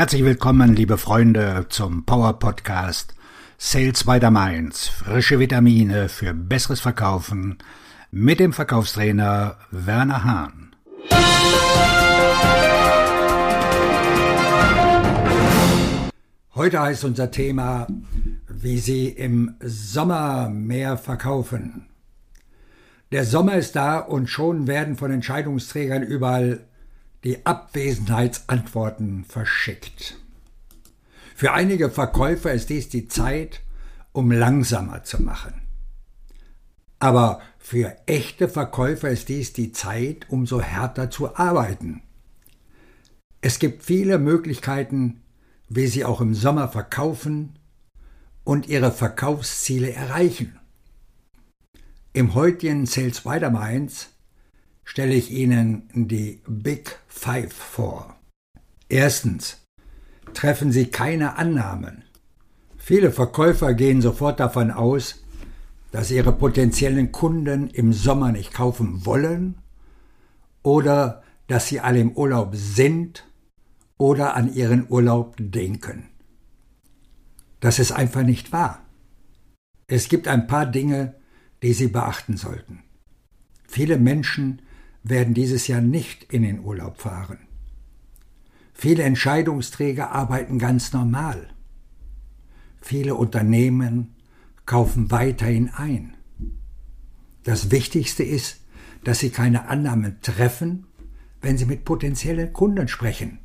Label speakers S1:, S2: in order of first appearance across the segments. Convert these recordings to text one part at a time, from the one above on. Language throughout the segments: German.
S1: Herzlich willkommen, liebe Freunde, zum Power Podcast Sales by the Mainz. Frische Vitamine für besseres Verkaufen mit dem Verkaufstrainer Werner Hahn. Heute heißt unser Thema, wie Sie im Sommer mehr verkaufen. Der Sommer ist da und schon werden von Entscheidungsträgern überall die Abwesenheitsantworten verschickt. Für einige Verkäufer ist dies die Zeit, um langsamer zu machen. Aber für echte Verkäufer ist dies die Zeit, um so härter zu arbeiten. Es gibt viele Möglichkeiten, wie Sie auch im Sommer verkaufen und Ihre Verkaufsziele erreichen. Im heutigen Sales Weiterminds stelle ich Ihnen die Big Five vor. Erstens. Treffen Sie keine Annahmen. Viele Verkäufer gehen sofort davon aus, dass ihre potenziellen Kunden im Sommer nicht kaufen wollen oder dass sie alle im Urlaub sind oder an ihren Urlaub denken. Das ist einfach nicht wahr. Es gibt ein paar Dinge, die Sie beachten sollten. Viele Menschen werden dieses Jahr nicht in den Urlaub fahren. Viele Entscheidungsträger arbeiten ganz normal. Viele Unternehmen kaufen weiterhin ein. Das Wichtigste ist, dass Sie keine Annahmen treffen, wenn Sie mit potenziellen Kunden sprechen.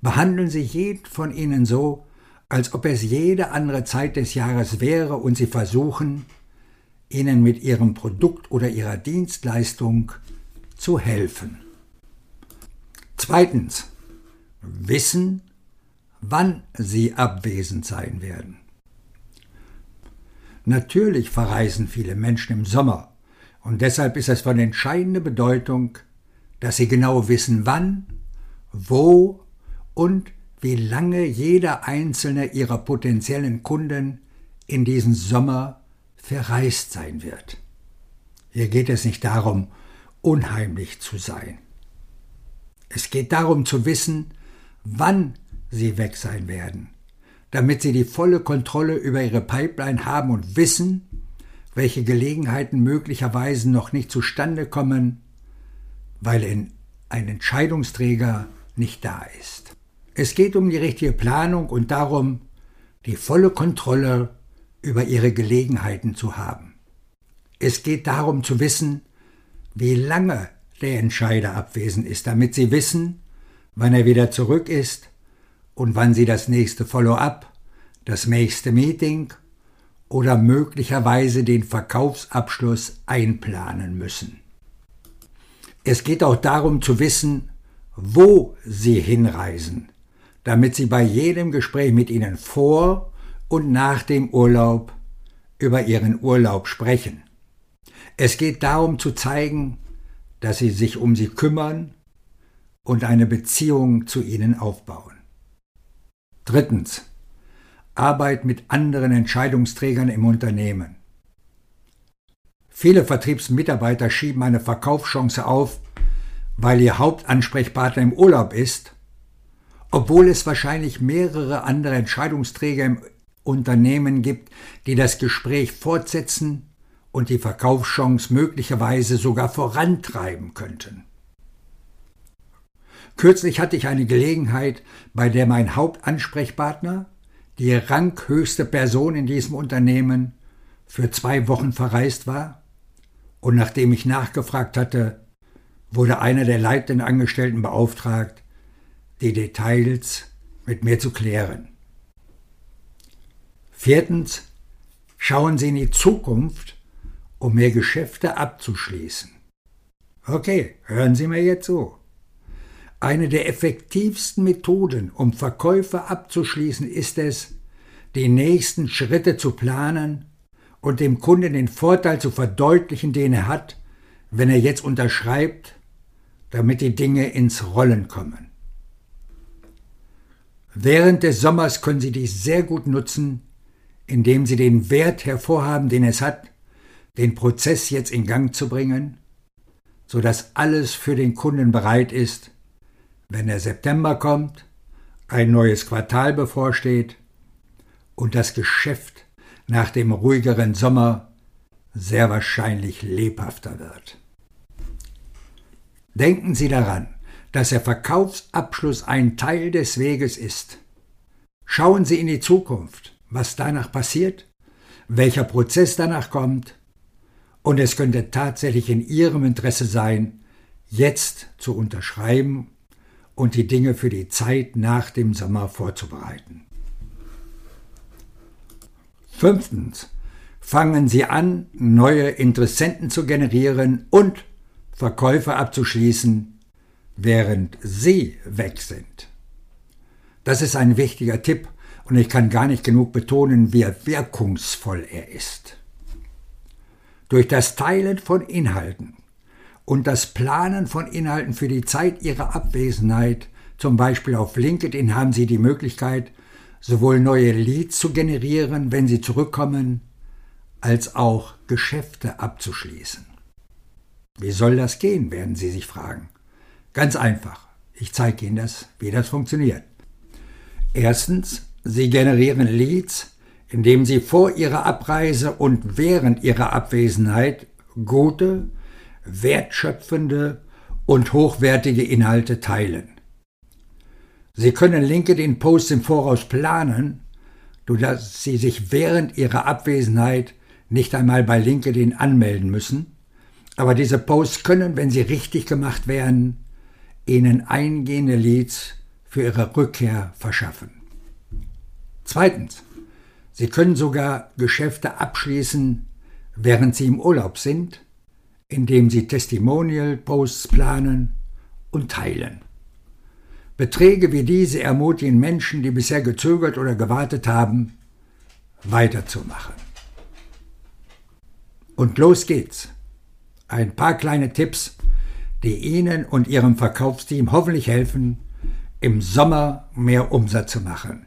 S1: Behandeln Sie jeden von ihnen so, als ob es jede andere Zeit des Jahres wäre und Sie versuchen, ihnen mit ihrem Produkt oder ihrer Dienstleistung zu helfen. Zweitens. Wissen, wann sie abwesend sein werden. Natürlich verreisen viele Menschen im Sommer und deshalb ist es von entscheidender Bedeutung, dass sie genau wissen, wann, wo und wie lange jeder einzelne ihrer potenziellen Kunden in diesem Sommer verreist sein wird. Hier geht es nicht darum, unheimlich zu sein. Es geht darum zu wissen, wann sie weg sein werden, damit sie die volle Kontrolle über ihre Pipeline haben und wissen, welche Gelegenheiten möglicherweise noch nicht zustande kommen, weil ein Entscheidungsträger nicht da ist. Es geht um die richtige Planung und darum, die volle Kontrolle über ihre Gelegenheiten zu haben. Es geht darum zu wissen, wie lange der Entscheider abwesend ist, damit Sie wissen, wann er wieder zurück ist und wann Sie das nächste Follow-up, das nächste Meeting oder möglicherweise den Verkaufsabschluss einplanen müssen. Es geht auch darum zu wissen, wo Sie hinreisen, damit Sie bei jedem Gespräch mit Ihnen vor und nach dem Urlaub über ihren Urlaub sprechen. Es geht darum zu zeigen, dass sie sich um sie kümmern und eine Beziehung zu ihnen aufbauen. Drittens. Arbeit mit anderen Entscheidungsträgern im Unternehmen. Viele Vertriebsmitarbeiter schieben eine Verkaufschance auf, weil ihr Hauptansprechpartner im Urlaub ist, obwohl es wahrscheinlich mehrere andere Entscheidungsträger im Unternehmen gibt, die das Gespräch fortsetzen und die Verkaufschance möglicherweise sogar vorantreiben könnten. Kürzlich hatte ich eine Gelegenheit, bei der mein Hauptansprechpartner, die ranghöchste Person in diesem Unternehmen, für zwei Wochen verreist war, und nachdem ich nachgefragt hatte, wurde einer der leitenden Angestellten beauftragt, die Details mit mir zu klären. Viertens, schauen Sie in die Zukunft, um mehr Geschäfte abzuschließen. Okay, hören Sie mir jetzt zu. Eine der effektivsten Methoden, um Verkäufe abzuschließen, ist es, die nächsten Schritte zu planen und dem Kunden den Vorteil zu verdeutlichen, den er hat, wenn er jetzt unterschreibt, damit die Dinge ins Rollen kommen. Während des Sommers können Sie dies sehr gut nutzen, indem sie den Wert hervorhaben, den es hat, den Prozess jetzt in Gang zu bringen, so dass alles für den Kunden bereit ist, wenn der September kommt, ein neues Quartal bevorsteht und das Geschäft nach dem ruhigeren Sommer sehr wahrscheinlich lebhafter wird. Denken Sie daran, dass der Verkaufsabschluss ein Teil des Weges ist. Schauen Sie in die Zukunft, was danach passiert, welcher Prozess danach kommt, und es könnte tatsächlich in Ihrem Interesse sein, jetzt zu unterschreiben und die Dinge für die Zeit nach dem Sommer vorzubereiten. Fünftens. Fangen Sie an, neue Interessenten zu generieren und Verkäufe abzuschließen, während Sie weg sind. Das ist ein wichtiger Tipp und ich kann gar nicht genug betonen, wie wirkungsvoll er ist. Durch das Teilen von Inhalten und das Planen von Inhalten für die Zeit Ihrer Abwesenheit, zum Beispiel auf LinkedIn, haben Sie die Möglichkeit, sowohl neue Leads zu generieren, wenn Sie zurückkommen, als auch Geschäfte abzuschließen. Wie soll das gehen, werden Sie sich fragen. Ganz einfach. Ich zeige Ihnen das, wie das funktioniert. Erstens, Sie generieren Leads, indem Sie vor Ihrer Abreise und während Ihrer Abwesenheit gute, wertschöpfende und hochwertige Inhalte teilen. Sie können LinkedIn-Posts im Voraus planen, sodass Sie sich während Ihrer Abwesenheit nicht einmal bei LinkedIn anmelden müssen, aber diese Posts können, wenn sie richtig gemacht werden, Ihnen eingehende Leads für Ihre Rückkehr verschaffen. Zweitens, Sie können sogar Geschäfte abschließen, während Sie im Urlaub sind indem sie Testimonial-Posts planen und teilen. Beträge wie diese ermutigen Menschen, die bisher gezögert oder gewartet haben, weiterzumachen. Und los geht's. Ein paar kleine Tipps, die Ihnen und Ihrem Verkaufsteam hoffentlich helfen, im Sommer mehr Umsatz zu machen.